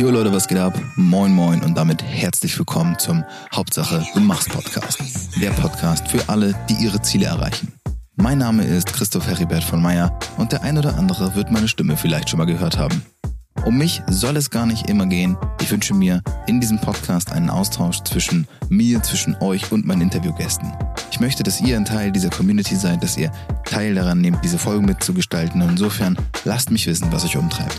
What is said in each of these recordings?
Jo Leute, was geht ab? Moin moin und damit herzlich willkommen zum Hauptsache du machst Podcast. Der Podcast für alle, die ihre Ziele erreichen. Mein Name ist Christoph Heribert von Meyer und der ein oder andere wird meine Stimme vielleicht schon mal gehört haben. Um mich soll es gar nicht immer gehen. Ich wünsche mir in diesem Podcast einen Austausch zwischen mir, zwischen euch und meinen Interviewgästen. Ich möchte, dass ihr ein Teil dieser Community seid, dass ihr Teil daran nehmt, diese Folge mitzugestalten. Und insofern lasst mich wissen, was euch umtreibt.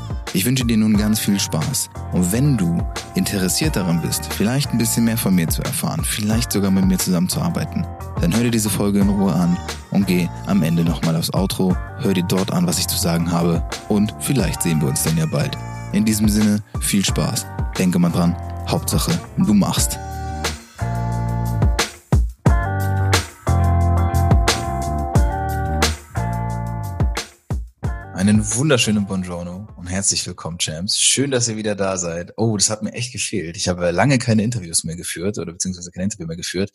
Ich wünsche dir nun ganz viel Spaß. Und wenn du interessiert daran bist, vielleicht ein bisschen mehr von mir zu erfahren, vielleicht sogar mit mir zusammenzuarbeiten, dann hör dir diese Folge in Ruhe an und geh am Ende nochmal aufs Outro, hör dir dort an, was ich zu sagen habe und vielleicht sehen wir uns dann ja bald. In diesem Sinne, viel Spaß. Denke mal dran, Hauptsache, du machst. Einen wunderschönen Buongiorno und herzlich willkommen, Champs. Schön, dass ihr wieder da seid. Oh, das hat mir echt gefehlt. Ich habe lange keine Interviews mehr geführt oder beziehungsweise kein Interview mehr geführt.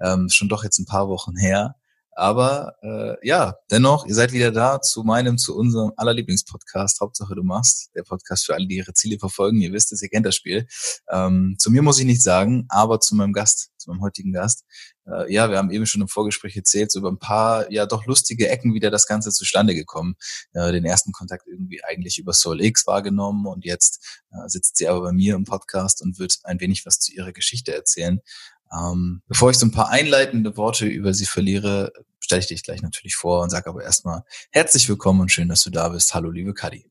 Ähm, schon doch jetzt ein paar Wochen her. Aber äh, ja, dennoch, ihr seid wieder da zu meinem, zu unserem allerlieblingspodcast. Hauptsache du machst. Der Podcast für alle, die ihre Ziele verfolgen. Ihr wisst es, ihr kennt das Spiel. Ähm, zu mir muss ich nichts sagen, aber zu meinem Gast, zu meinem heutigen Gast. Äh, ja, wir haben eben schon im Vorgespräch erzählt, so über ein paar, ja doch lustige Ecken wieder das Ganze zustande gekommen. Äh, den ersten Kontakt irgendwie eigentlich über Soul X wahrgenommen und jetzt äh, sitzt sie aber bei mir im Podcast und wird ein wenig was zu ihrer Geschichte erzählen. Ähm, bevor ich so ein paar einleitende Worte über sie verliere, stelle ich dich gleich natürlich vor und sage aber erstmal herzlich willkommen und schön, dass du da bist. Hallo, liebe Kadi.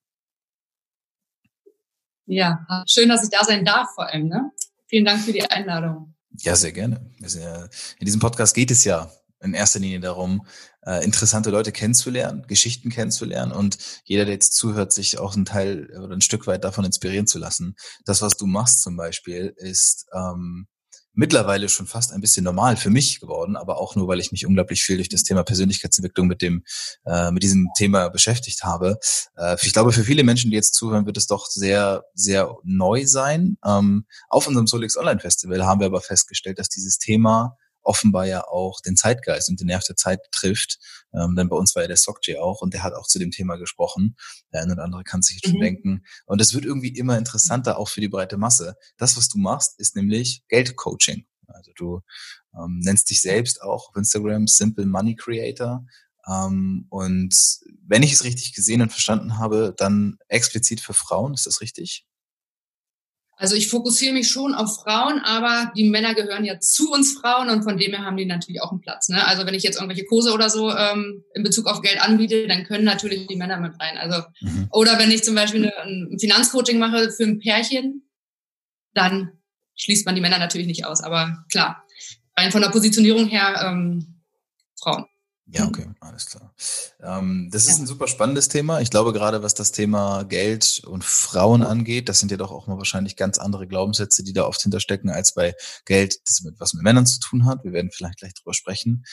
Ja, schön, dass ich da sein darf vor allem. Ne? Vielen Dank für die Einladung. Ja, sehr gerne. In diesem Podcast geht es ja in erster Linie darum, äh, interessante Leute kennenzulernen, Geschichten kennenzulernen und jeder, der jetzt zuhört, sich auch ein Teil oder ein Stück weit davon inspirieren zu lassen. Das, was du machst zum Beispiel, ist ähm, mittlerweile schon fast ein bisschen normal für mich geworden, aber auch nur, weil ich mich unglaublich viel durch das Thema Persönlichkeitsentwicklung mit dem äh, mit diesem Thema beschäftigt habe. Äh, ich glaube, für viele Menschen, die jetzt zuhören, wird es doch sehr sehr neu sein. Ähm, auf unserem Solix Online Festival haben wir aber festgestellt, dass dieses Thema offenbar ja auch den Zeitgeist und den Nerv der Zeit trifft. Ähm, denn bei uns war ja der Sokje auch und der hat auch zu dem Thema gesprochen. Der eine oder andere kann sich schon mhm. denken. Und es wird irgendwie immer interessanter, auch für die breite Masse. Das, was du machst, ist nämlich Geldcoaching. Also du ähm, nennst dich selbst auch auf Instagram Simple Money Creator. Ähm, und wenn ich es richtig gesehen und verstanden habe, dann explizit für Frauen, ist das richtig? Also ich fokussiere mich schon auf Frauen, aber die Männer gehören ja zu uns Frauen und von dem her haben die natürlich auch einen Platz. Ne? Also wenn ich jetzt irgendwelche Kurse oder so ähm, in Bezug auf Geld anbiete, dann können natürlich die Männer mit rein. Also mhm. oder wenn ich zum Beispiel eine, ein Finanzcoaching mache für ein Pärchen, dann schließt man die Männer natürlich nicht aus. Aber klar, rein von der Positionierung her ähm, Frauen. Ja, okay, alles klar. Ähm, das ja. ist ein super spannendes Thema. Ich glaube, gerade was das Thema Geld und Frauen angeht, das sind ja doch auch mal wahrscheinlich ganz andere Glaubenssätze, die da oft hinterstecken, als bei Geld, das mit was mit Männern zu tun hat. Wir werden vielleicht gleich drüber sprechen.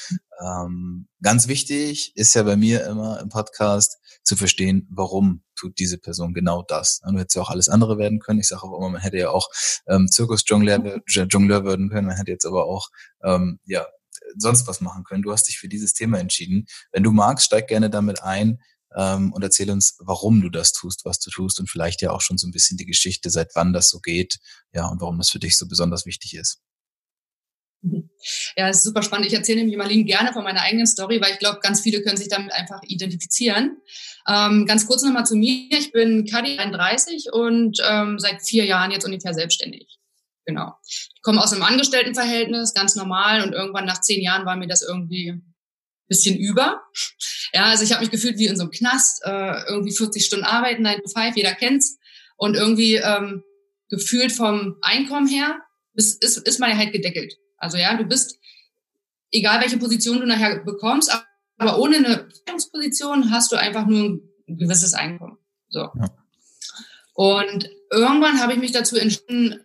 Ähm, ganz wichtig ist ja bei mir immer im Podcast zu verstehen, warum tut diese Person genau das. Du hättest ja auch alles andere werden können. Ich sage aber immer, man hätte ja auch ähm, Zirkusjongleur Jongleur werden können. Man hätte jetzt aber auch ähm, ja sonst was machen können. Du hast dich für dieses Thema entschieden. Wenn du magst, steig gerne damit ein ähm, und erzähl uns, warum du das tust, was du tust und vielleicht ja auch schon so ein bisschen die Geschichte, seit wann das so geht, ja, und warum das für dich so besonders wichtig ist. Ja, ist super spannend. Ich erzähle nämlich Marlene gerne von meiner eigenen Story, weil ich glaube, ganz viele können sich damit einfach identifizieren. Ähm, ganz kurz nochmal zu mir. Ich bin Kadi 31 und ähm, seit vier Jahren jetzt ungefähr selbstständig. Genau. Ich komme aus einem Angestelltenverhältnis, ganz normal, und irgendwann nach zehn Jahren war mir das irgendwie ein bisschen über. Ja, also ich habe mich gefühlt wie in so einem Knast, äh, irgendwie 40 Stunden arbeiten, 9 to 5, jeder kennt's. Und irgendwie ähm, gefühlt vom Einkommen her ist, ist, ist man ja halt gedeckelt. Also ja, du bist, egal welche Position du nachher bekommst, aber ohne eine Führungsposition hast du einfach nur ein gewisses Einkommen. So. Ja. Und irgendwann habe ich mich dazu entschieden,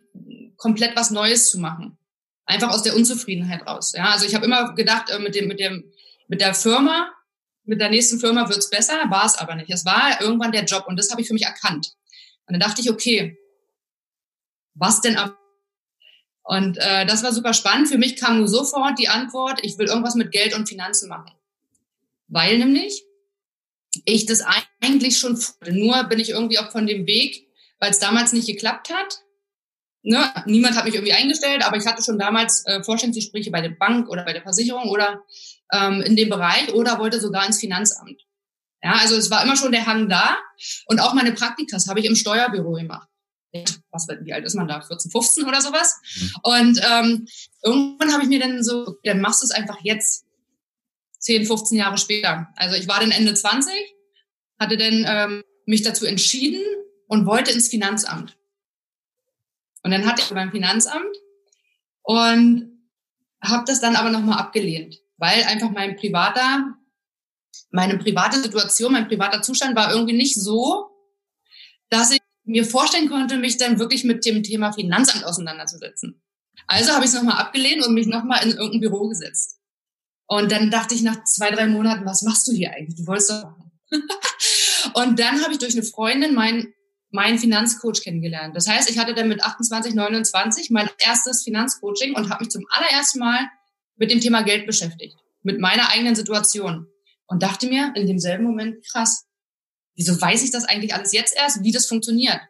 komplett was Neues zu machen. Einfach aus der Unzufriedenheit raus. Ja, also ich habe immer gedacht, äh, mit dem, mit dem, mit der Firma, mit der nächsten Firma wird's besser, war es aber nicht. Es war irgendwann der Job und das habe ich für mich erkannt. Und dann dachte ich, okay, was denn ab? Und äh, das war super spannend. Für mich kam nur sofort die Antwort, ich will irgendwas mit Geld und Finanzen machen. Weil nämlich ich das eigentlich schon, nur bin ich irgendwie auch von dem Weg, weil es damals nicht geklappt hat. Ne? Niemand hat mich irgendwie eingestellt, aber ich hatte schon damals äh, Vorstellungsgespräche bei der Bank oder bei der Versicherung oder ähm, in dem Bereich oder wollte sogar ins Finanzamt. Ja, also es war immer schon der Hang da. Und auch meine Praktikas habe ich im Steuerbüro gemacht. Was, wie alt ist man da? 14, 15 oder sowas? Mhm. Und ähm, irgendwann habe ich mir dann so, dann machst du es einfach jetzt. 10, 15 Jahre später. Also ich war dann Ende 20, hatte dann ähm, mich dazu entschieden und wollte ins Finanzamt. Und dann hatte ich beim Finanzamt und habe das dann aber nochmal abgelehnt, weil einfach mein privater, meine private Situation, mein privater Zustand war irgendwie nicht so, dass ich mir vorstellen konnte, mich dann wirklich mit dem Thema Finanzamt auseinanderzusetzen. Also habe ich es nochmal abgelehnt und mich nochmal in irgendein Büro gesetzt. Und dann dachte ich nach zwei, drei Monaten, was machst du hier eigentlich? Du wolltest doch machen. und dann habe ich durch eine Freundin meinen mein Finanzcoach kennengelernt. Das heißt, ich hatte dann mit 28, 29 mein erstes Finanzcoaching und habe mich zum allerersten Mal mit dem Thema Geld beschäftigt, mit meiner eigenen Situation und dachte mir in demselben Moment, krass, wieso weiß ich das eigentlich alles jetzt erst, wie das funktioniert?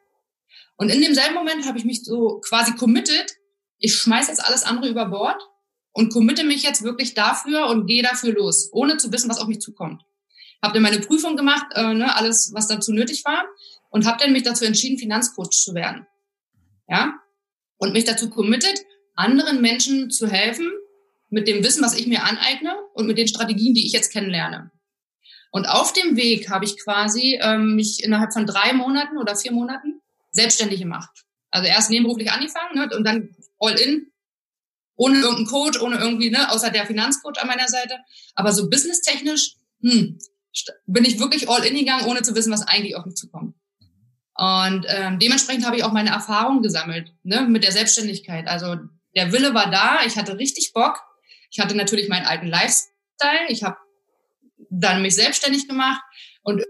Und in demselben Moment habe ich mich so quasi committed, ich schmeiß jetzt alles andere über Bord und committe mich jetzt wirklich dafür und gehe dafür los, ohne zu wissen, was auf mich zukommt. Habe dann meine Prüfung gemacht, äh, ne, alles, was dazu nötig war und habe dann mich dazu entschieden, Finanzcoach zu werden. Ja? Und mich dazu committed, anderen Menschen zu helfen mit dem Wissen, was ich mir aneigne und mit den Strategien, die ich jetzt kennenlerne. Und auf dem Weg habe ich quasi ähm, mich innerhalb von drei Monaten oder vier Monaten selbstständig gemacht. Also erst nebenberuflich angefangen ne, und dann all in ohne irgendeinen Coach, ohne irgendwie, ne, außer der Finanzcoach an meiner Seite. Aber so businesstechnisch, hm, bin ich wirklich all in gegangen, ohne zu wissen, was eigentlich auf mich zukommt. Und ähm, dementsprechend habe ich auch meine Erfahrungen gesammelt, ne, mit der Selbstständigkeit. Also der Wille war da, ich hatte richtig Bock. Ich hatte natürlich meinen alten Lifestyle. Ich habe dann mich selbstständig gemacht und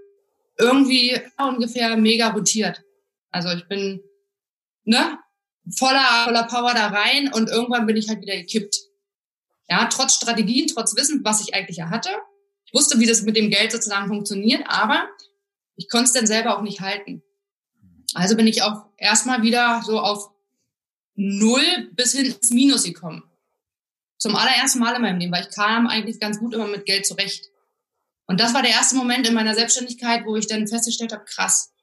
irgendwie ungefähr mega rotiert. Also ich bin ne, voller, voller Power da rein und irgendwann bin ich halt wieder gekippt. Ja, trotz Strategien, trotz Wissen, was ich eigentlich ja hatte. Ich wusste, wie das mit dem Geld sozusagen funktioniert, aber ich konnte es dann selber auch nicht halten. Also bin ich auch erstmal wieder so auf Null bis hin ins Minus gekommen. Zum allerersten Mal in meinem Leben, weil ich kam eigentlich ganz gut immer mit Geld zurecht. Und das war der erste Moment in meiner Selbstständigkeit, wo ich dann festgestellt habe, krass,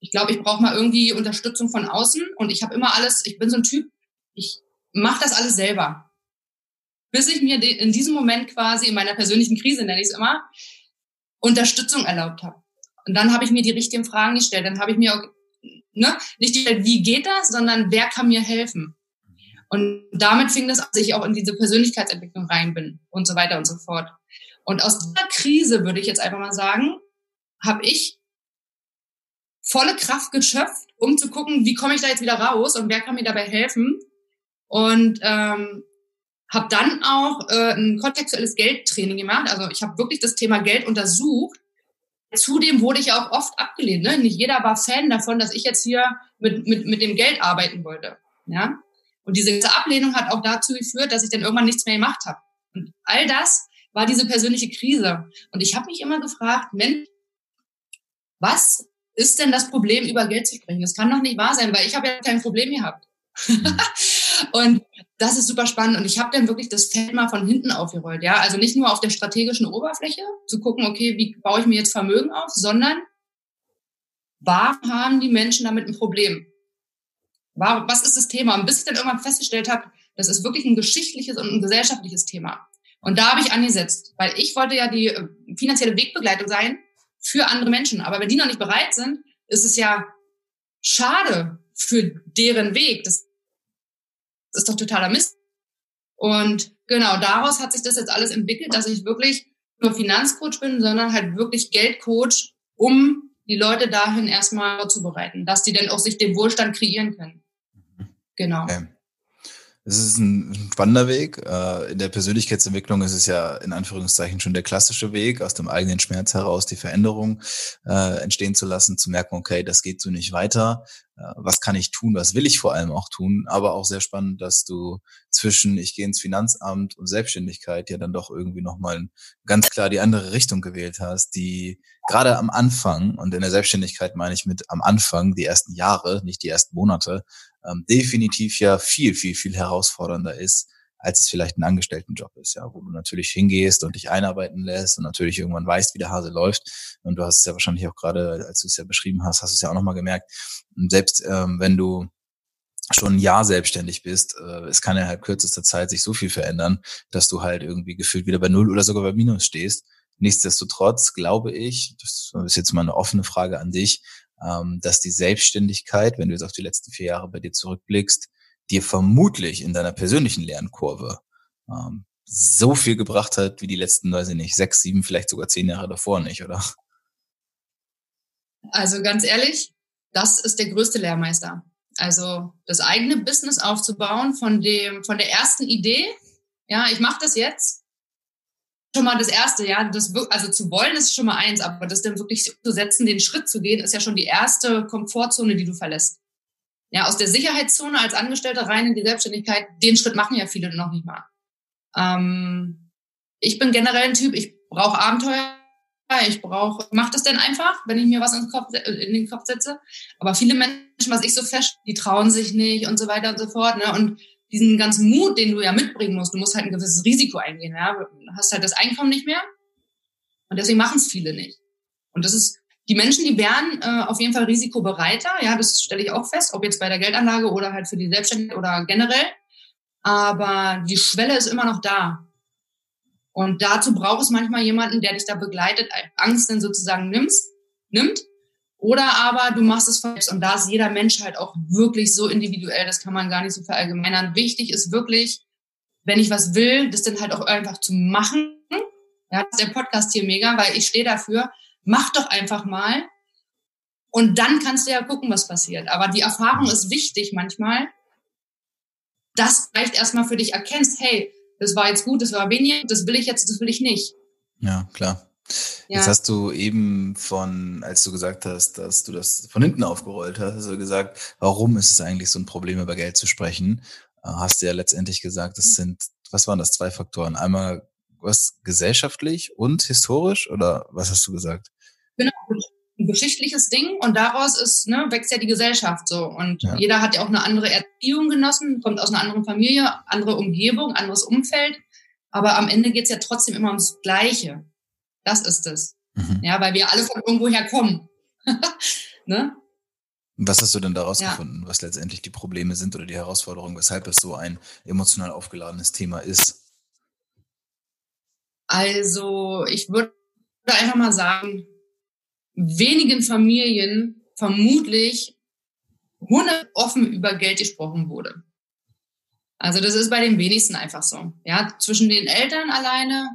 ich glaube, ich brauche mal irgendwie Unterstützung von außen und ich habe immer alles, ich bin so ein Typ, ich mache das alles selber. Bis ich mir in diesem Moment quasi in meiner persönlichen Krise, nenne ich es immer, Unterstützung erlaubt habe. Und dann habe ich mir die richtigen Fragen gestellt. Dann habe ich mir auch, ne, nicht die, wie geht das, sondern wer kann mir helfen? Und damit fing das an, dass ich auch in diese Persönlichkeitsentwicklung rein bin und so weiter und so fort. Und aus dieser Krise, würde ich jetzt einfach mal sagen, habe ich volle Kraft geschöpft, um zu gucken, wie komme ich da jetzt wieder raus und wer kann mir dabei helfen. Und ähm, habe dann auch äh, ein kontextuelles Geldtraining gemacht. Also ich habe wirklich das Thema Geld untersucht. Zudem wurde ich auch oft abgelehnt. Ne? Nicht jeder war Fan davon, dass ich jetzt hier mit, mit, mit dem Geld arbeiten wollte. Ja? Und diese Ablehnung hat auch dazu geführt, dass ich dann irgendwann nichts mehr gemacht habe. Und all das war diese persönliche Krise. Und ich habe mich immer gefragt, Mensch, was ist denn das Problem, über Geld zu sprechen? Das kann doch nicht wahr sein, weil ich habe ja kein Problem gehabt. Und das ist super spannend. Und ich habe dann wirklich das Feld mal von hinten aufgerollt. Ja, also nicht nur auf der strategischen Oberfläche zu gucken, okay, wie baue ich mir jetzt Vermögen auf, sondern warum haben die Menschen damit ein Problem? Was ist das Thema? Und bis ich dann irgendwann festgestellt habe, das ist wirklich ein geschichtliches und ein gesellschaftliches Thema. Und da habe ich angesetzt, weil ich wollte ja die äh, finanzielle Wegbegleitung sein für andere Menschen. Aber wenn die noch nicht bereit sind, ist es ja schade für deren Weg. Das ist doch totaler Mist. Und genau daraus hat sich das jetzt alles entwickelt, dass ich wirklich nur Finanzcoach bin, sondern halt wirklich Geldcoach, um die Leute dahin erstmal vorzubereiten, dass die dann auch sich den Wohlstand kreieren können. Genau. Okay. Es ist ein spannender Weg. Äh, in der Persönlichkeitsentwicklung ist es ja in Anführungszeichen schon der klassische Weg, aus dem eigenen Schmerz heraus die Veränderung äh, entstehen zu lassen, zu merken, okay, das geht so nicht weiter. Äh, was kann ich tun? Was will ich vor allem auch tun? Aber auch sehr spannend, dass du zwischen ich gehe ins Finanzamt und Selbstständigkeit ja dann doch irgendwie nochmal ganz klar die andere Richtung gewählt hast, die gerade am Anfang und in der Selbstständigkeit meine ich mit am Anfang die ersten Jahre, nicht die ersten Monate, ähm, definitiv ja viel, viel, viel herausfordernder ist, als es vielleicht ein Angestelltenjob ist, ja, wo du natürlich hingehst und dich einarbeiten lässt und natürlich irgendwann weißt, wie der Hase läuft. Und du hast es ja wahrscheinlich auch gerade, als du es ja beschrieben hast, hast du es ja auch nochmal gemerkt. Und selbst ähm, wenn du schon ein Jahr selbstständig bist, äh, es kann innerhalb kürzester Zeit sich so viel verändern, dass du halt irgendwie gefühlt wieder bei Null oder sogar bei Minus stehst. Nichtsdestotrotz glaube ich, das ist jetzt mal eine offene Frage an dich, ähm, dass die Selbstständigkeit, wenn du jetzt auf die letzten vier Jahre bei dir zurückblickst, dir vermutlich in deiner persönlichen Lernkurve ähm, so viel gebracht hat wie die letzten, weiß ich nicht, sechs, sieben, vielleicht sogar zehn Jahre davor nicht, oder? Also ganz ehrlich, das ist der größte Lehrmeister. Also das eigene Business aufzubauen von dem, von der ersten Idee. Ja, ich mache das jetzt schon mal das Erste, ja. Das, also zu wollen ist schon mal eins, aber das dann wirklich zu setzen, den Schritt zu gehen, ist ja schon die erste Komfortzone, die du verlässt. Ja, aus der Sicherheitszone als Angestellter rein in die Selbstständigkeit, den Schritt machen ja viele noch nicht mal. Ähm, ich bin generell ein Typ, ich brauche Abenteuer, ich brauche, mach das denn einfach, wenn ich mir was in den, Kopf, setze. Aber viele Menschen, was ich so fest, die trauen sich nicht und so weiter und so fort. Ne? Und diesen ganzen Mut, den du ja mitbringen musst, du musst halt ein gewisses Risiko eingehen. Ja? Du hast halt das Einkommen nicht mehr und deswegen machen es viele nicht. Und das ist, die Menschen, die wären äh, auf jeden Fall risikobereiter, ja, das stelle ich auch fest, ob jetzt bei der Geldanlage oder halt für die Selbstständigkeit oder generell. Aber die Schwelle ist immer noch da. Und dazu braucht es manchmal jemanden, der dich da begleitet, Angst dann sozusagen nimmst, nimmt oder aber du machst es selbst und da ist jeder Mensch halt auch wirklich so individuell, das kann man gar nicht so verallgemeinern. Wichtig ist wirklich, wenn ich was will, das dann halt auch einfach zu machen. Ja, das ist der Podcast hier mega, weil ich stehe dafür. Mach doch einfach mal. Und dann kannst du ja gucken, was passiert. Aber die Erfahrung ist wichtig manchmal, dass vielleicht erstmal für dich erkennst, hey, das war jetzt gut, das war wenig, das will ich jetzt, das will ich nicht. Ja, klar. Ja. Jetzt hast du eben von, als du gesagt hast, dass du das von hinten aufgerollt hast, hast du gesagt, warum ist es eigentlich so ein Problem, über Geld zu sprechen? Äh, hast du ja letztendlich gesagt, das sind, was waren das, zwei Faktoren? Einmal was gesellschaftlich und historisch oder was hast du gesagt? Genau, ein geschichtliches Ding und daraus ist, ne, wächst ja die Gesellschaft so. Und ja. jeder hat ja auch eine andere Erziehung genossen, kommt aus einer anderen Familie, andere Umgebung, anderes Umfeld. Aber am Ende geht's ja trotzdem immer ums Gleiche. Das ist es. Mhm. Ja, weil wir alle von irgendwoher kommen. ne? Was hast du denn daraus ja. gefunden, was letztendlich die Probleme sind oder die Herausforderungen, weshalb es so ein emotional aufgeladenes Thema ist? Also, ich würde einfach mal sagen, wenigen Familien vermutlich offen über Geld gesprochen wurde. Also das ist bei den wenigsten einfach so. Ja, zwischen den Eltern alleine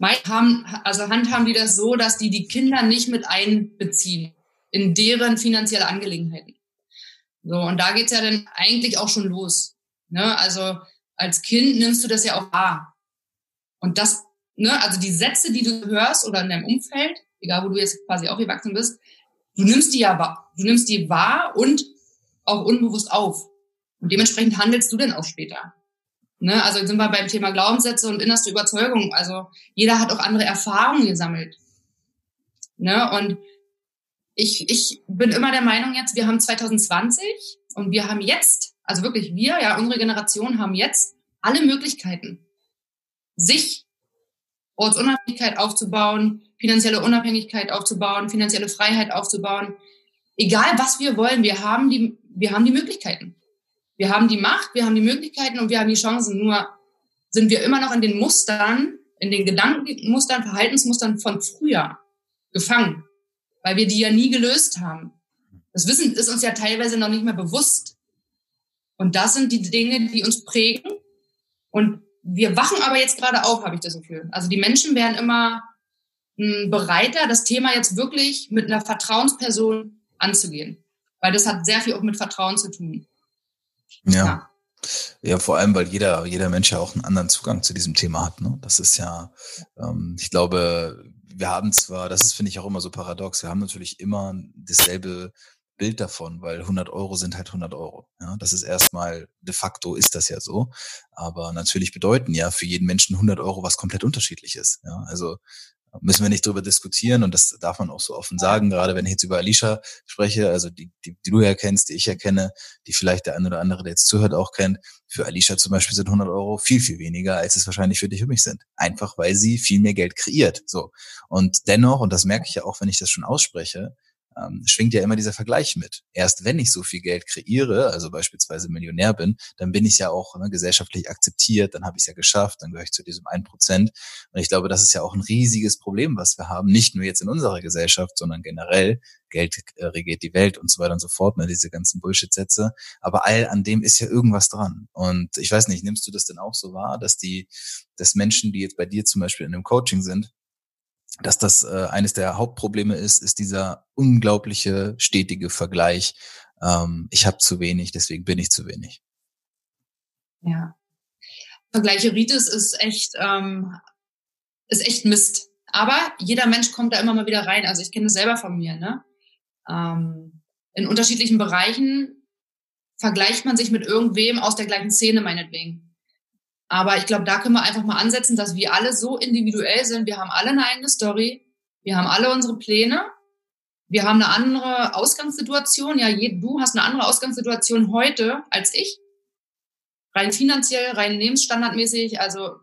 haben, also handhaben die das so, dass die die Kinder nicht mit einbeziehen in deren finanzielle Angelegenheiten. So, und da geht's ja dann eigentlich auch schon los. Ne? Also als Kind nimmst du das ja auch wahr. Und das, ne, also die Sätze, die du hörst oder in deinem Umfeld, egal wo du jetzt quasi auch gewachsen bist, du nimmst die ja wahr. Du nimmst die wahr und auch unbewusst auf. Und dementsprechend handelst du dann auch später. Ne? Also sind wir beim Thema Glaubenssätze und innerste Überzeugung. Also jeder hat auch andere Erfahrungen gesammelt. Ne? Und ich, ich bin immer der Meinung jetzt, wir haben 2020 und wir haben jetzt, also wirklich wir, ja, unsere Generation haben jetzt alle Möglichkeiten, sich Ortsunabhängigkeit aufzubauen, finanzielle Unabhängigkeit aufzubauen, finanzielle Freiheit aufzubauen. Egal was wir wollen, wir haben die, wir haben die Möglichkeiten. Wir haben die Macht, wir haben die Möglichkeiten und wir haben die Chancen. Nur sind wir immer noch in den Mustern, in den Gedankenmustern, Verhaltensmustern von früher gefangen, weil wir die ja nie gelöst haben. Das Wissen ist uns ja teilweise noch nicht mehr bewusst. Und das sind die Dinge, die uns prägen. Und wir wachen aber jetzt gerade auf, habe ich das Gefühl. Also die Menschen werden immer hm, bereiter, das Thema jetzt wirklich mit einer Vertrauensperson anzugehen. Weil das hat sehr viel auch mit Vertrauen zu tun. Ja. ja. Ja, vor allem, weil jeder, jeder Mensch ja auch einen anderen Zugang zu diesem Thema hat. Ne? Das ist ja, ähm, ich glaube, wir haben zwar, das ist, finde ich, auch immer so paradox, wir haben natürlich immer dasselbe Bild davon, weil 100 Euro sind halt 100 Euro. Ja, das ist erstmal, de facto ist das ja so. Aber natürlich bedeuten ja für jeden Menschen 100 Euro was komplett unterschiedliches. Ja, also müssen wir nicht drüber diskutieren und das darf man auch so offen sagen, gerade wenn ich jetzt über Alicia spreche, also die, die, die du ja kennst, die ich ja die vielleicht der eine oder andere, der jetzt zuhört, auch kennt. Für Alicia zum Beispiel sind 100 Euro viel, viel weniger, als es wahrscheinlich für dich und mich sind. Einfach, weil sie viel mehr Geld kreiert. So. Und dennoch, und das merke ich ja auch, wenn ich das schon ausspreche, ähm, schwingt ja immer dieser Vergleich mit. Erst wenn ich so viel Geld kreiere, also beispielsweise Millionär bin, dann bin ich ja auch ne, gesellschaftlich akzeptiert, dann habe ich es ja geschafft, dann gehöre ich zu diesem ein Prozent. Und ich glaube, das ist ja auch ein riesiges Problem, was wir haben, nicht nur jetzt in unserer Gesellschaft, sondern generell. Geld äh, regiert die Welt und so weiter und so fort, ne, diese ganzen Bullshit-Sätze. Aber all an dem ist ja irgendwas dran. Und ich weiß nicht, nimmst du das denn auch so wahr, dass die, dass Menschen, die jetzt bei dir zum Beispiel in einem Coaching sind, dass das äh, eines der Hauptprobleme ist, ist dieser unglaubliche stetige Vergleich. Ähm, ich habe zu wenig, deswegen bin ich zu wenig. Ja. Vergleicheritis ist echt, ähm, ist echt Mist. Aber jeder Mensch kommt da immer mal wieder rein. Also ich kenne das selber von mir. Ne? Ähm, in unterschiedlichen Bereichen vergleicht man sich mit irgendwem aus der gleichen Szene meinetwegen. Aber ich glaube, da können wir einfach mal ansetzen, dass wir alle so individuell sind. Wir haben alle eine eigene Story. Wir haben alle unsere Pläne. Wir haben eine andere Ausgangssituation. Ja, du hast eine andere Ausgangssituation heute als ich. Rein finanziell, rein lebensstandardmäßig. Also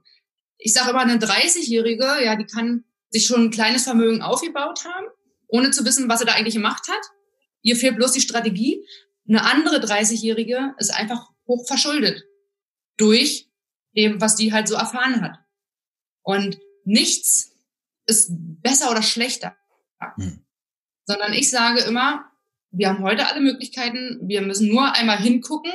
ich sage immer, eine 30-Jährige, ja, die kann sich schon ein kleines Vermögen aufgebaut haben, ohne zu wissen, was sie da eigentlich gemacht hat. Ihr fehlt bloß die Strategie. Eine andere 30-Jährige ist einfach hoch verschuldet durch dem, was die halt so erfahren hat. Und nichts ist besser oder schlechter. Hm. Sondern ich sage immer, wir haben heute alle Möglichkeiten, wir müssen nur einmal hingucken,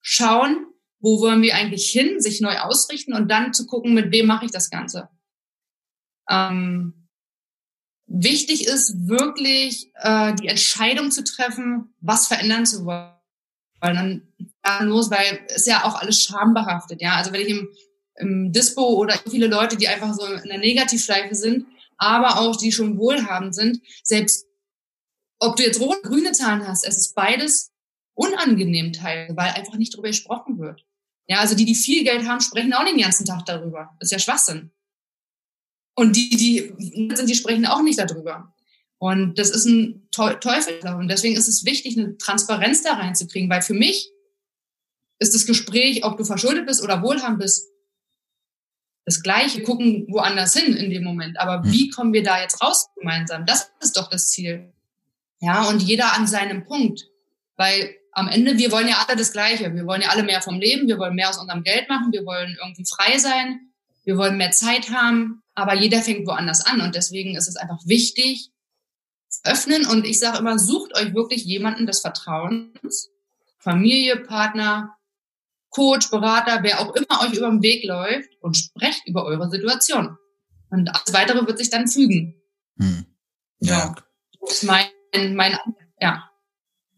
schauen, wo wollen wir eigentlich hin, sich neu ausrichten und dann zu gucken, mit wem mache ich das Ganze. Ähm, wichtig ist wirklich äh, die Entscheidung zu treffen, was verändern zu wollen. Weil dann los, weil es ja auch alles schambehaftet, ja. Also wenn ich im, im Dispo oder viele Leute, die einfach so in der Negativschleife sind, aber auch die schon wohlhabend sind, selbst ob du jetzt rote, grüne Zahlen hast, es ist beides unangenehm teil, weil einfach nicht darüber gesprochen wird. Ja, also die, die viel Geld haben, sprechen auch den ganzen Tag darüber. Das ist ja Schwachsinn. Und die, die sind, die sprechen auch nicht darüber. Und das ist ein Teufel. Und deswegen ist es wichtig, eine Transparenz da reinzukriegen, weil für mich ist das Gespräch, ob du verschuldet bist oder wohlhabend bist, das Gleiche. Wir gucken woanders hin in dem Moment. Aber hm. wie kommen wir da jetzt raus gemeinsam? Das ist doch das Ziel. Ja, und jeder an seinem Punkt. Weil am Ende, wir wollen ja alle das Gleiche. Wir wollen ja alle mehr vom Leben. Wir wollen mehr aus unserem Geld machen. Wir wollen irgendwie frei sein. Wir wollen mehr Zeit haben. Aber jeder fängt woanders an. Und deswegen ist es einfach wichtig, öffnen und ich sage immer, sucht euch wirklich jemanden des Vertrauens, Familie, Partner, Coach, Berater, wer auch immer euch über den Weg läuft und sprecht über eure Situation. Und alles weitere wird sich dann fügen. Hm. Ja. ja. Das ist mein, mein, ja.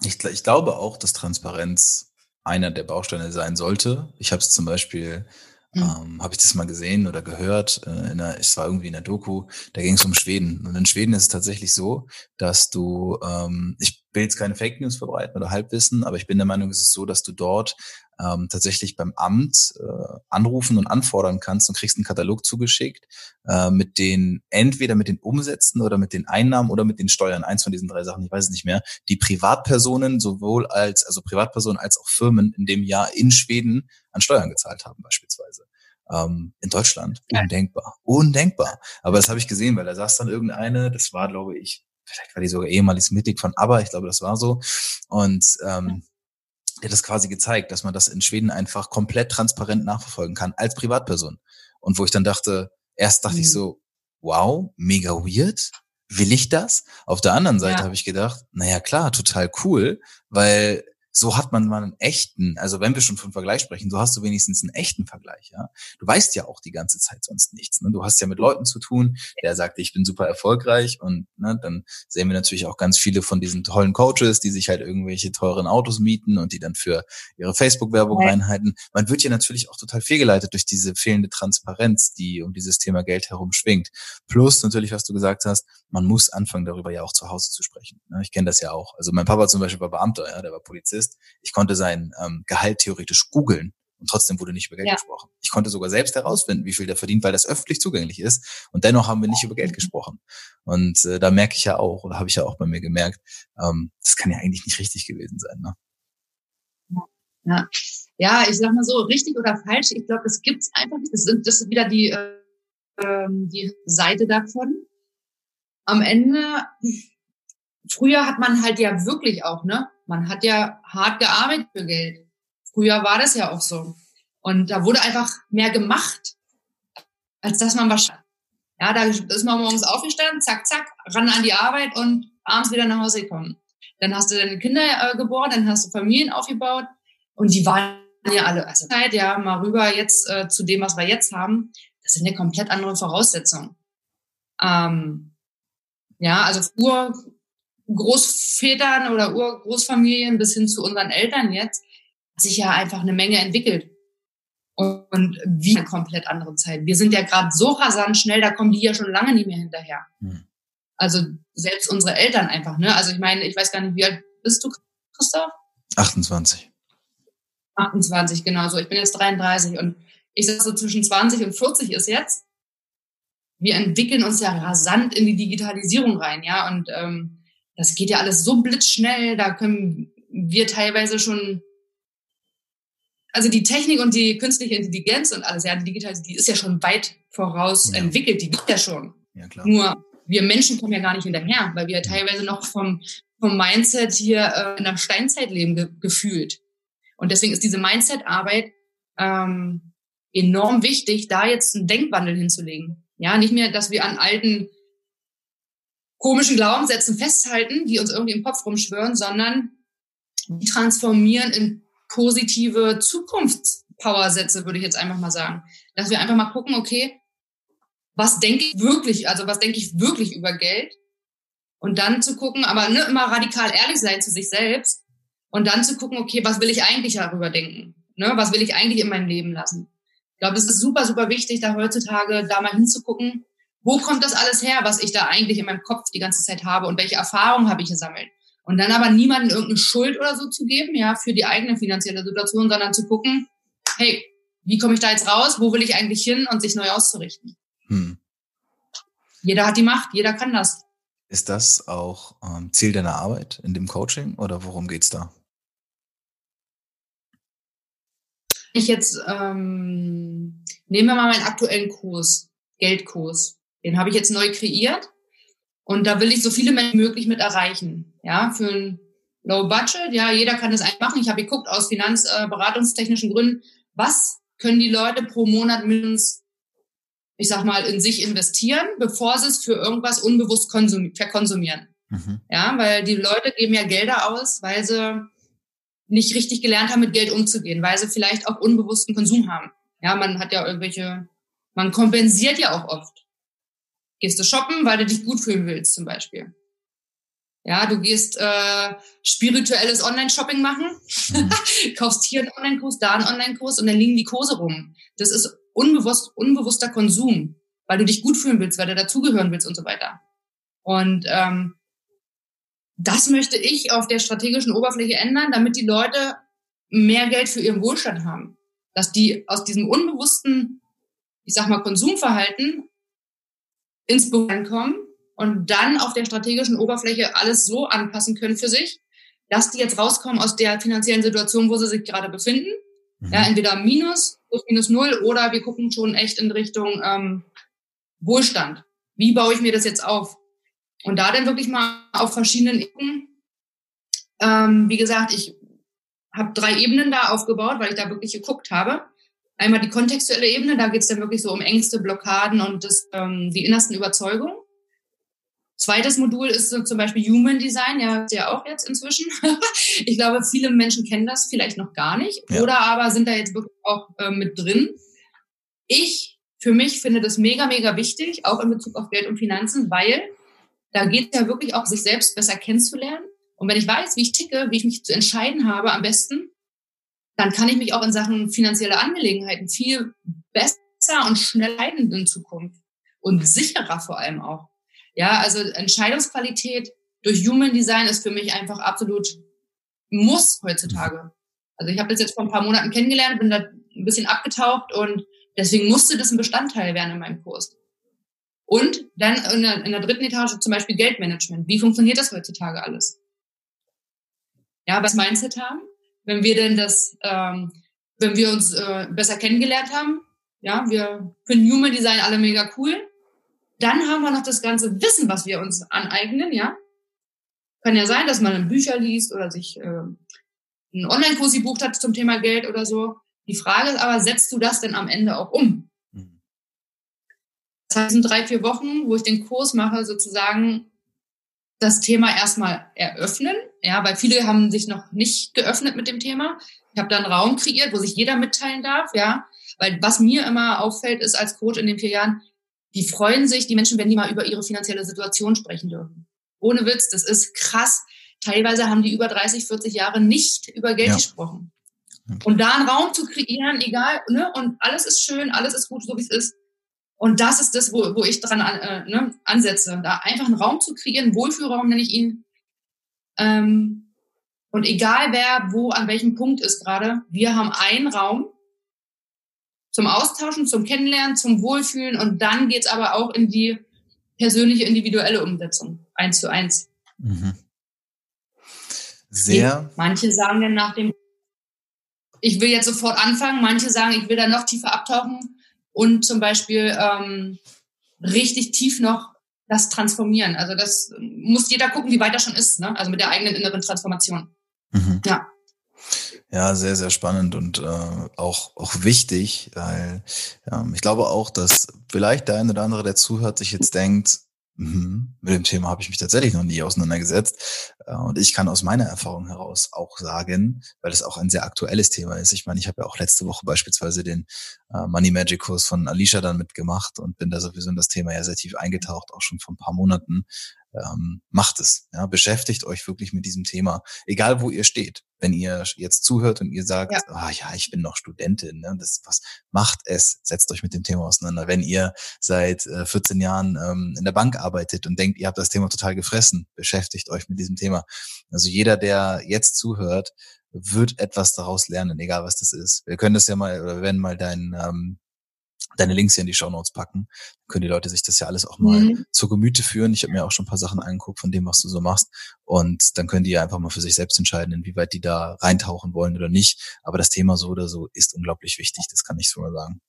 Ich, ich glaube auch, dass Transparenz einer der Bausteine sein sollte. Ich habe es zum Beispiel Mhm. Ähm, Habe ich das mal gesehen oder gehört? Äh, in der, es war irgendwie in der Doku, da ging es um Schweden. Und in Schweden ist es tatsächlich so, dass du, ähm, ich will jetzt keine Fake News verbreiten oder Halbwissen, aber ich bin der Meinung, es ist so, dass du dort ähm, tatsächlich beim Amt äh, anrufen und anfordern kannst und kriegst einen Katalog zugeschickt äh, mit den, entweder mit den Umsätzen oder mit den Einnahmen oder mit den Steuern, eins von diesen drei Sachen, ich weiß es nicht mehr, die Privatpersonen sowohl als, also Privatpersonen als auch Firmen in dem Jahr in Schweden an Steuern gezahlt haben beispielsweise. Ähm, in Deutschland undenkbar, undenkbar. Aber das habe ich gesehen, weil da saß dann irgendeine, das war glaube ich, vielleicht war die sogar ehemaliges Mitglied von ABBA, ich glaube, das war so. Und ähm, der hat das quasi gezeigt, dass man das in Schweden einfach komplett transparent nachverfolgen kann als Privatperson. Und wo ich dann dachte, erst dachte mhm. ich so, wow, mega weird. Will ich das? Auf der anderen Seite ja. habe ich gedacht, naja klar, total cool, weil so hat man mal einen echten, also wenn wir schon von Vergleich sprechen, so hast du wenigstens einen echten Vergleich, ja. Du weißt ja auch die ganze Zeit sonst nichts. Ne? Du hast ja mit Leuten zu tun, der sagt, ich bin super erfolgreich und ne, dann sehen wir natürlich auch ganz viele von diesen tollen Coaches, die sich halt irgendwelche teuren Autos mieten und die dann für ihre Facebook-Werbung ja. reinhalten. Man wird ja natürlich auch total fehlgeleitet durch diese fehlende Transparenz, die um dieses Thema Geld herum schwingt. Plus natürlich, was du gesagt hast, man muss anfangen, darüber ja auch zu Hause zu sprechen. Ne? Ich kenne das ja auch. Also mein Papa zum Beispiel war Beamter, ja, der war Polizist. Ich konnte sein ähm, Gehalt theoretisch googeln und trotzdem wurde nicht über Geld ja. gesprochen. Ich konnte sogar selbst herausfinden, wie viel der verdient, weil das öffentlich zugänglich ist. Und dennoch haben wir nicht über Geld gesprochen. Und äh, da merke ich ja auch, oder habe ich ja auch bei mir gemerkt, ähm, das kann ja eigentlich nicht richtig gewesen sein. Ne? Ja. ja, ich sag mal so, richtig oder falsch, ich glaube, das gibt's einfach nicht. Das, das ist wieder die, äh, die Seite davon. Am Ende, früher hat man halt ja wirklich auch, ne? Man hat ja hart gearbeitet für Geld. Früher war das ja auch so. Und da wurde einfach mehr gemacht, als dass man wahrscheinlich, ja, da ist man morgens aufgestanden, zack, zack, ran an die Arbeit und abends wieder nach Hause gekommen. Dann hast du deine Kinder äh, geboren, dann hast du Familien aufgebaut und die waren ja alle, also Zeit, ja, mal rüber jetzt äh, zu dem, was wir jetzt haben, das sind ja komplett andere Voraussetzungen. Ähm, ja, also Urgroßvätern oder Urgroßfamilien bis hin zu unseren Eltern jetzt, hat sich ja einfach eine Menge entwickelt. Und, und wie eine komplett andere Zeit. Wir sind ja gerade so rasant schnell, da kommen die ja schon lange nicht mehr hinterher. Hm. Also selbst unsere Eltern einfach, ne? Also ich meine, ich weiß gar nicht, wie alt bist du, Christoph? 28. 28, genau so. Ich bin jetzt 33 und ich sag so zwischen 20 und 40 ist jetzt. Wir entwickeln uns ja rasant in die Digitalisierung rein, ja, und ähm, das geht ja alles so blitzschnell, da können wir teilweise schon, also die Technik und die künstliche Intelligenz und alles, ja, die Digitalisierung, die ist ja schon weit voraus ja. entwickelt, die gibt ja schon. Ja, klar. Nur wir Menschen kommen ja gar nicht hinterher, weil wir teilweise noch vom, vom Mindset hier äh, in der Steinzeit leben ge gefühlt. Und deswegen ist diese Mindset-Arbeit ähm, enorm wichtig, da jetzt einen Denkwandel hinzulegen. Ja, nicht mehr, dass wir an alten komischen Glaubenssätzen festhalten, die uns irgendwie im Kopf rumschwören, sondern die transformieren in positive Zukunftspowersätze, würde ich jetzt einfach mal sagen. Dass wir einfach mal gucken, okay, was denke ich wirklich, also was denke ich wirklich über Geld? Und dann zu gucken, aber ne, immer radikal ehrlich sein zu sich selbst und dann zu gucken, okay, was will ich eigentlich darüber denken? Ne, was will ich eigentlich in meinem Leben lassen? Ich glaube, es ist super, super wichtig, da heutzutage da mal hinzugucken, wo kommt das alles her, was ich da eigentlich in meinem Kopf die ganze Zeit habe und welche Erfahrungen habe ich gesammelt. Und dann aber niemanden irgendeine Schuld oder so zu geben, ja, für die eigene finanzielle Situation, sondern zu gucken, hey, wie komme ich da jetzt raus? Wo will ich eigentlich hin und sich neu auszurichten? Hm. Jeder hat die Macht, jeder kann das. Ist das auch ähm, Ziel deiner Arbeit in dem Coaching oder worum geht's da? Ich jetzt ähm, nehmen wir mal meinen aktuellen Kurs, Geldkurs. Den habe ich jetzt neu kreiert und da will ich so viele Menschen möglich mit erreichen. Ja, für ein Low Budget, ja, jeder kann das einfach machen. Ich habe geguckt aus finanzberatungstechnischen äh, Gründen, was können die Leute pro Monat mindestens, ich sag mal, in sich investieren, bevor sie es für irgendwas unbewusst verkonsumieren. Mhm. Ja, weil die Leute geben ja Gelder aus, weil sie nicht richtig gelernt haben, mit Geld umzugehen, weil sie vielleicht auch unbewussten Konsum haben. Ja, man hat ja irgendwelche, man kompensiert ja auch oft. Gehst du shoppen, weil du dich gut fühlen willst, zum Beispiel. Ja, du gehst äh, spirituelles Online-Shopping machen, kaufst hier einen Online-Kurs, da einen Online-Kurs und dann liegen die Kurse rum. Das ist unbewusst, unbewusster Konsum, weil du dich gut fühlen willst, weil du dazugehören willst und so weiter. Und ähm, das möchte ich auf der strategischen Oberfläche ändern, damit die Leute mehr Geld für ihren Wohlstand haben. Dass die aus diesem unbewussten, ich sag mal, Konsumverhalten ins Bewusstsein kommen und dann auf der strategischen Oberfläche alles so anpassen können für sich, dass die jetzt rauskommen aus der finanziellen Situation, wo sie sich gerade befinden. Mhm. Ja, entweder minus, plus minus null oder wir gucken schon echt in Richtung ähm, Wohlstand. Wie baue ich mir das jetzt auf? Und da dann wirklich mal auf verschiedenen Ebenen, ähm, wie gesagt, ich habe drei Ebenen da aufgebaut, weil ich da wirklich geguckt habe. Einmal die kontextuelle Ebene, da geht es dann wirklich so um Ängste, Blockaden und das, ähm, die innersten Überzeugungen. Zweites Modul ist so zum Beispiel Human Design, ja, ja auch jetzt inzwischen. ich glaube, viele Menschen kennen das vielleicht noch gar nicht ja. oder aber sind da jetzt wirklich auch äh, mit drin. Ich für mich finde das mega, mega wichtig, auch in Bezug auf Geld und Finanzen, weil da geht es ja wirklich auch, sich selbst besser kennenzulernen. Und wenn ich weiß, wie ich ticke, wie ich mich zu entscheiden habe am besten, dann kann ich mich auch in Sachen finanzielle Angelegenheiten viel besser und schneller leiden in Zukunft. Und sicherer vor allem auch. Ja, also Entscheidungsqualität durch Human Design ist für mich einfach absolut muss heutzutage. Also ich habe das jetzt vor ein paar Monaten kennengelernt, bin da ein bisschen abgetaucht und deswegen musste das ein Bestandteil werden in meinem Kurs. Und dann in der, in der dritten Etage zum Beispiel Geldmanagement. Wie funktioniert das heutzutage alles? Ja, was Mindset haben? Wenn wir denn das, ähm, wenn wir uns äh, besser kennengelernt haben, ja, wir finden Human Design alle mega cool, dann haben wir noch das ganze Wissen, was wir uns aneignen, ja. Kann ja sein, dass man Bücher liest oder sich äh, einen Online-Kurs gebucht hat zum Thema Geld oder so. Die Frage ist aber, setzt du das denn am Ende auch um? Mhm. Das heißt, in drei, vier Wochen, wo ich den Kurs mache, sozusagen das Thema erstmal eröffnen, ja, weil viele haben sich noch nicht geöffnet mit dem Thema. Ich habe da einen Raum kreiert, wo sich jeder mitteilen darf, ja, weil was mir immer auffällt, ist als Coach in den vier Jahren, die freuen sich, die Menschen, wenn die mal über ihre finanzielle Situation sprechen dürfen. Ohne Witz, das ist krass. Teilweise haben die über 30, 40 Jahre nicht über Geld ja. gesprochen. Und da einen Raum zu kreieren, egal, ne, und alles ist schön, alles ist gut, so wie es ist. Und das ist das, wo, wo ich dran äh, ne, ansetze. Da einfach einen Raum zu kreieren, Wohlfühlraum nenne ich ihn. Ähm, und egal wer wo an welchem Punkt ist gerade, wir haben einen Raum, zum Austauschen, zum Kennenlernen, zum Wohlfühlen und dann geht's aber auch in die persönliche, individuelle Umsetzung, eins zu eins. Mhm. Sehr. Manche sagen dann nach dem, ich will jetzt sofort anfangen, manche sagen, ich will da noch tiefer abtauchen und zum Beispiel ähm, richtig tief noch das transformieren. Also das muss jeder gucken, wie weit er schon ist, ne? also mit der eigenen inneren Transformation. Mhm. Ja. Ja, sehr, sehr spannend und äh, auch, auch wichtig, weil ähm, ich glaube auch, dass vielleicht der eine oder andere, der zuhört, sich jetzt denkt, Mhm. Mit dem Thema habe ich mich tatsächlich noch nie auseinandergesetzt. Äh, und ich kann aus meiner Erfahrung heraus auch sagen, weil es auch ein sehr aktuelles Thema ist. Ich meine, ich habe ja auch letzte Woche beispielsweise den äh, Money Magic Kurs von Alicia dann mitgemacht und bin da sowieso in das Thema ja sehr tief eingetaucht, auch schon vor ein paar Monaten ähm, macht es. Ja, beschäftigt euch wirklich mit diesem Thema, egal wo ihr steht. Wenn ihr jetzt zuhört und ihr sagt, ja, ah, ja ich bin noch Studentin, ne, das was macht es? Setzt euch mit dem Thema auseinander. Wenn ihr seit äh, 14 Jahren ähm, in der Bank arbeitet und denkt, ihr habt das Thema total gefressen, beschäftigt euch mit diesem Thema. Also jeder, der jetzt zuhört, wird etwas daraus lernen, egal was das ist. Wir können das ja mal, oder wir werden mal dein ähm, deine Links hier in die Show Notes packen. Dann können die Leute sich das ja alles auch mal mhm. zu Gemüte führen. Ich habe mir auch schon ein paar Sachen angeguckt von dem, was du so machst. Und dann können die ja einfach mal für sich selbst entscheiden, inwieweit die da reintauchen wollen oder nicht. Aber das Thema so oder so ist unglaublich wichtig. Das kann ich so mal sagen.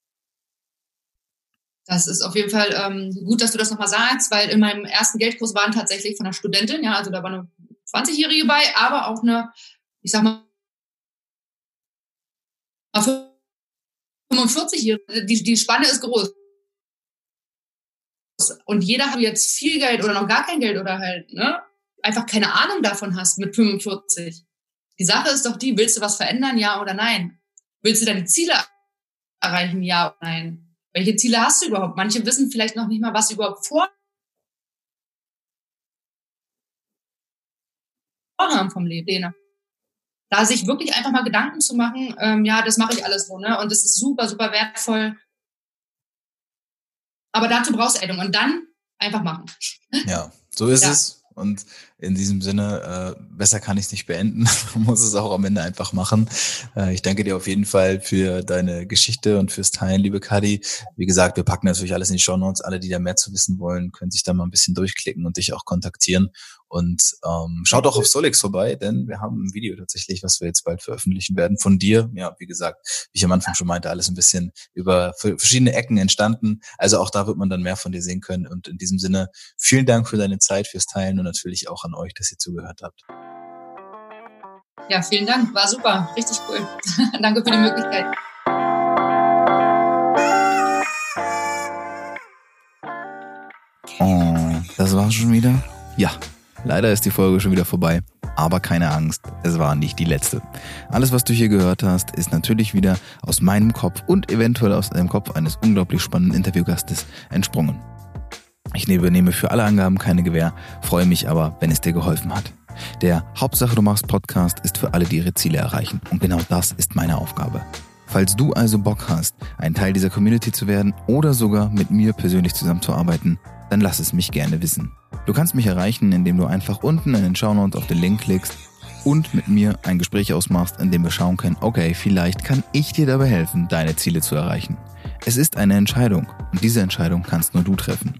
Das ist auf jeden Fall ähm, gut, dass du das nochmal sagst, weil in meinem ersten Geldkurs waren tatsächlich von einer Studentin, ja, also da war eine 20-Jährige bei, aber auch eine, ich sag mal, 45-Jährige, die, die Spanne ist groß. Und jeder hat jetzt viel Geld oder noch gar kein Geld oder halt, ne, einfach keine Ahnung davon hast mit 45. Die Sache ist doch die, willst du was verändern, ja oder nein? Willst du deine Ziele erreichen, ja oder nein? Welche Ziele hast du überhaupt? Manche wissen vielleicht noch nicht mal, was sie überhaupt vorhaben vom Leben da sich wirklich einfach mal Gedanken zu machen, ähm, ja, das mache ich alles so, ne? Und das ist super, super wertvoll. Aber dazu brauchst du Erdung und dann einfach machen. Ja, so ist ja. es. Und in diesem Sinne, äh, besser kann ich es nicht beenden. Man muss es auch am Ende einfach machen. Äh, ich danke dir auf jeden Fall für deine Geschichte und fürs Teilen, liebe Kadi. Wie gesagt, wir packen natürlich alles in die Show Notes. Alle, die da mehr zu wissen wollen, können sich da mal ein bisschen durchklicken und dich auch kontaktieren. Und ähm, schaut auch auf Solix vorbei, denn wir haben ein Video tatsächlich, was wir jetzt bald veröffentlichen werden von dir. Ja, wie gesagt, wie ich am Anfang schon meinte, alles ein bisschen über verschiedene Ecken entstanden. Also auch da wird man dann mehr von dir sehen können. Und in diesem Sinne, vielen Dank für deine Zeit, fürs Teilen und natürlich auch an euch, dass ihr zugehört habt. Ja, vielen Dank. War super. Richtig cool. Danke für die Möglichkeit. Oh, das war war's schon wieder? Ja, leider ist die Folge schon wieder vorbei. Aber keine Angst, es war nicht die letzte. Alles, was du hier gehört hast, ist natürlich wieder aus meinem Kopf und eventuell aus dem Kopf eines unglaublich spannenden Interviewgastes entsprungen. Ich übernehme für alle Angaben keine Gewähr, freue mich aber, wenn es dir geholfen hat. Der Hauptsache du machst Podcast ist für alle, die ihre Ziele erreichen. Und genau das ist meine Aufgabe. Falls du also Bock hast, ein Teil dieser Community zu werden oder sogar mit mir persönlich zusammenzuarbeiten, dann lass es mich gerne wissen. Du kannst mich erreichen, indem du einfach unten in den Shownotes auf den Link klickst und mit mir ein Gespräch ausmachst, in dem wir schauen können, okay, vielleicht kann ich dir dabei helfen, deine Ziele zu erreichen. Es ist eine Entscheidung und diese Entscheidung kannst nur du treffen.